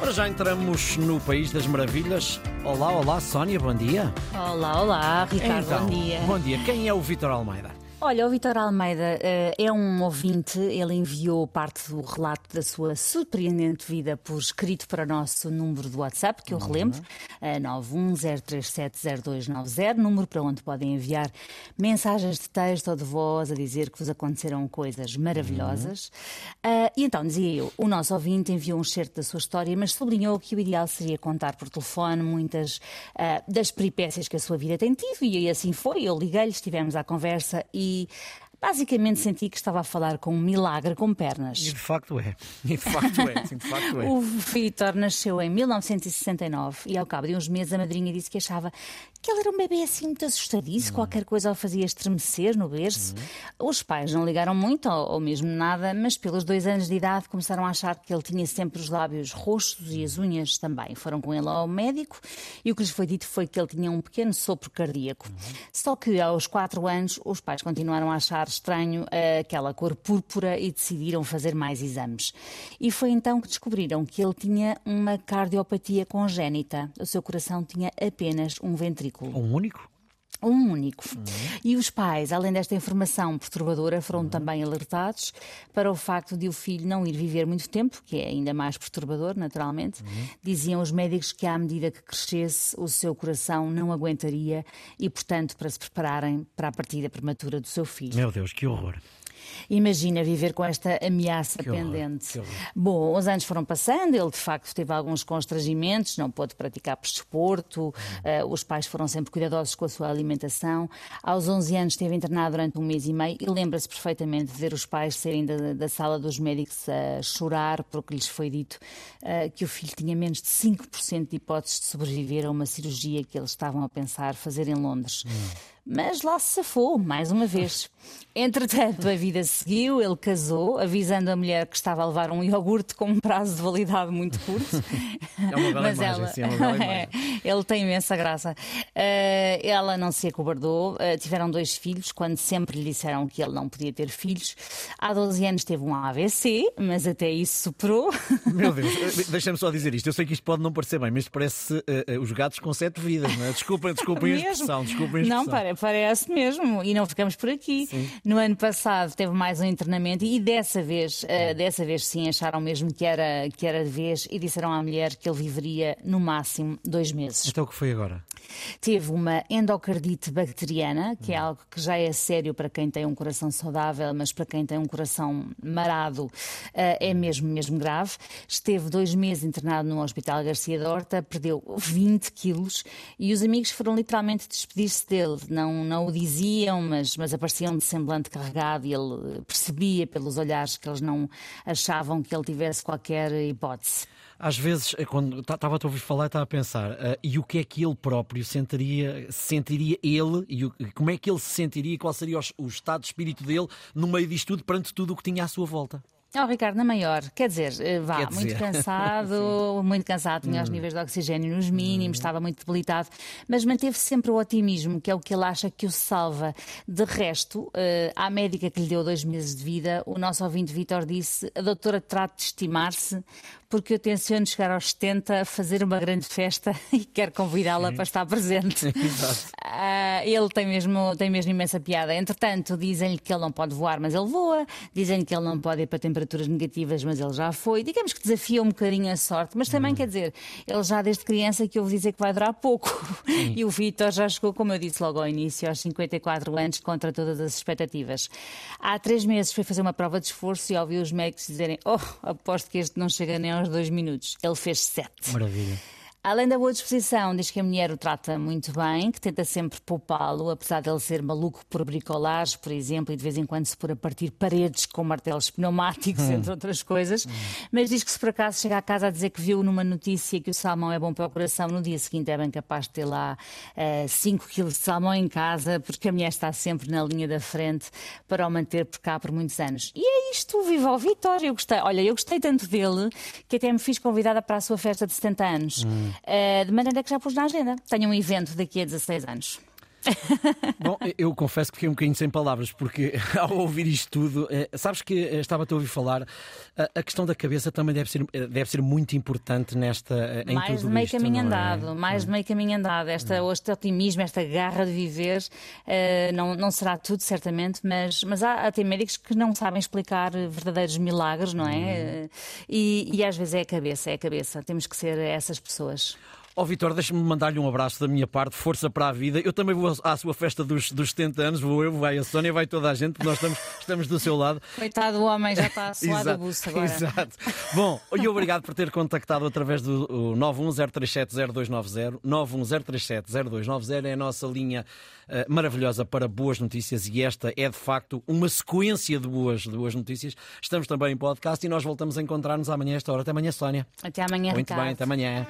Para já entramos no País das Maravilhas. Olá, olá, Sónia, bom dia. Olá, olá, Ricardo, Então, bom dia. Bom dia. Quem é o Vitor Almeida? Olha, o Vitor Almeida eh, é um ouvinte, ele enviou parte do relato da sua surpreendente vida por escrito para o nosso número do WhatsApp, que eu relembro, eh, 910370290, número para onde podem enviar mensagens de texto ou de voz a dizer que vos aconteceram coisas maravilhosas. Ah, e então, dizia eu, o nosso ouvinte enviou um excerto da sua história, mas sublinhou que o ideal seria contar por telefone muitas das peripécias que a sua vida tem tido, e assim foi. Eu liguei-lhe, estivemos à conversa e e basicamente senti que estava a falar com um milagre com E pernas. de facto é. E de facto é. Sim, de facto é. O Vitor nasceu em 1969 e, ao cabo de uns meses, a madrinha disse que achava que ele era um bebê assim muito assustadiço, qualquer coisa o fazia estremecer no berço. Os pais não ligaram muito, ou, ou mesmo nada, mas pelos dois anos de idade começaram a achar que ele tinha sempre os lábios roxos e as unhas também. Foram com ele ao médico e o que lhes foi dito foi que ele tinha um pequeno sopro cardíaco. Só que aos quatro anos os pais continuaram a achar estranho aquela cor púrpura e decidiram fazer mais exames. E foi então que descobriram que ele tinha uma cardiopatia congénita. O seu coração tinha apenas um ventrículo. Um único? Um único. E os pais, além desta informação perturbadora, foram também alertados para o facto de o filho não ir viver muito tempo, que é ainda mais perturbador, naturalmente. Diziam os médicos que, à medida que crescesse, o seu coração não aguentaria e, portanto, para se prepararem para a partida prematura do seu filho. Meu Deus, que horror. Imagina viver com esta ameaça Que horror, pendente. que horror. Bom, os anos foram passando, ele de facto teve alguns constrangimentos, não pôde praticar desporto, eh, os pais foram sempre cuidadosos com a sua alimentação. Aos 11 anos esteve internado durante um mês e meio e lembra-se perfeitamente de ver os pais saírem da, da sala dos médicos a chorar porque lhes foi dito eh, que o filho tinha menos de 5% de hipóteses de sobreviver a uma cirurgia que eles estavam a pensar fazer em Londres. Mas lá se safou, mais uma vez. Entretanto, a vida seguiu, ele casou, avisando a mulher que estava a levar um iogurte com um prazo de validade muito curto. É uma bela imagem, sim, é uma bela imagem. ele tem imensa graça. Eh, ela não se acobardou, eh, tiveram dois filhos, quando sempre lhe disseram que ele não podia ter filhos. Há 12 anos teve um AVC, mas até isso superou. Meu Deus, eh, deixa-me só dizer isto. Eu sei que isto pode não parecer bem, mas parece eh, os gatos com sete vidas, não é? Desculpem, desculpem a expressão, desculpem a Não, expressão. para, parece mesmo. E não ficamos por aqui. No ano passado teve mais um internamento e dessa vez, eh, dessa vez sim, acharam mesmo que era, que era de vez e disseram à mulher que ele viveria no máximo dois meses. Então o que foi agora? Teve uma endocardite bacteriana, que é Hum. algo que já é sério para quem tem um coração saudável, mas para quem tem um coração marado eh, é mesmo, mesmo grave. Esteve dois meses internado no Hospital Garcia da Horta, perdeu 20 quilos e os amigos foram literalmente despedir-se dele. Não, não o diziam, mas, mas apareciam de semblante carregado e ele percebia pelos olhares que eles não achavam que ele tivesse qualquer hipótese. Às vezes, eh, quando estava a te ouvir falar, estava a pensar, eh, e o que é que ele próprio sentiria, sentiria ele, e o- como é que ele se sentiria, qual seria o, o estado de espírito dele no meio disto tudo, perante tudo o que tinha à sua volta? Oh, Ricardo, na maior, quer dizer, eh, vá, Quer muito dizer. cansado, muito cansado, tinha os níveis de oxigênio nos mínimos, estava muito debilitado, mas manteve sempre o otimismo, que é o que ele acha que o salva. De resto, eh, à médica que lhe deu dois meses de vida, o nosso ouvinte Vitor disse: a doutora trata de estimar-se, porque eu tenciono chegar aos 70 a fazer uma grande festa e quero convidá-la para estar presente. Exato. Ah, ele tem mesmo, tem mesmo imensa piada. Entretanto, dizem-lhe que ele não pode voar, mas ele voa. Dizem-lhe que ele não pode ir para temperaturas negativas, mas ele já foi. Digamos que desafia um bocadinho a sorte, mas também quer dizer, ele já desde criança que ouve dizer que vai durar pouco. E o Vitor já chegou, como eu disse logo ao início, aos 54 anos, contra todas as expectativas. Há três meses foi fazer uma prova de esforço e ouviu os médicos dizerem: Oh, aposto que este não chega nem aos dois minutos. Ele fez sete. Maravilha. Além da boa disposição, diz que a mulher o trata muito bem, que tenta sempre poupá-lo, apesar de ele ser maluco por bricolares, por exemplo, e de vez em quando se pôr a partir paredes com martelos pneumáticos, entre outras coisas. Mas diz que se por acaso chega a casa a dizer que viu numa notícia que o salmão é bom para o coração, no dia seguinte é bem capaz de ter lá 5 quilos de salmão em casa, porque a mulher está sempre na linha da frente para o manter por cá por muitos anos. E é isto, viva o Vitória! Eu gostei, olha, eu gostei tanto dele que até me fiz convidada para a sua festa de 70 anos. Uh, de maneira que já pus na agenda. Tenho um evento daqui a 16 anos. Bom, eu confesso que fiquei um bocadinho sem palavras, porque ao ouvir isto tudo, eh, sabes que eh, estava-te a ouvir falar, a, questão da cabeça também deve ser, eh, deve ser muito importante nesta. Em mais tudo meio isto, caminho é? andado, mais hum. meio caminho andado. Esta, hum. Este otimismo, esta garra de viver, não, não será tudo, certamente, mas, mas há até médicos que não sabem explicar verdadeiros milagres, não é? Hum. E, e às vezes é a cabeça, é a cabeça. Temos que ser essas pessoas. Ó oh, Vitor, deixa-me mandar-lhe um abraço da minha parte, força para a vida. Eu também vou à sua festa dos, dos 70 anos, vou eu, vai a Sónia, vai toda a gente, porque nós estamos, estamos do seu lado. Coitado do homem, já está a buço agora. Exato. Bom, e obrigado por ter contactado através do 910370290. 910370290 é a nossa linha uh, maravilhosa para boas notícias e esta é de facto uma sequência de boas, de boas notícias. Estamos também em podcast e nós voltamos a encontrar-nos amanhã, esta hora. Até amanhã, Sónia. Até amanhã, Muito Ricardo. bem, até amanhã.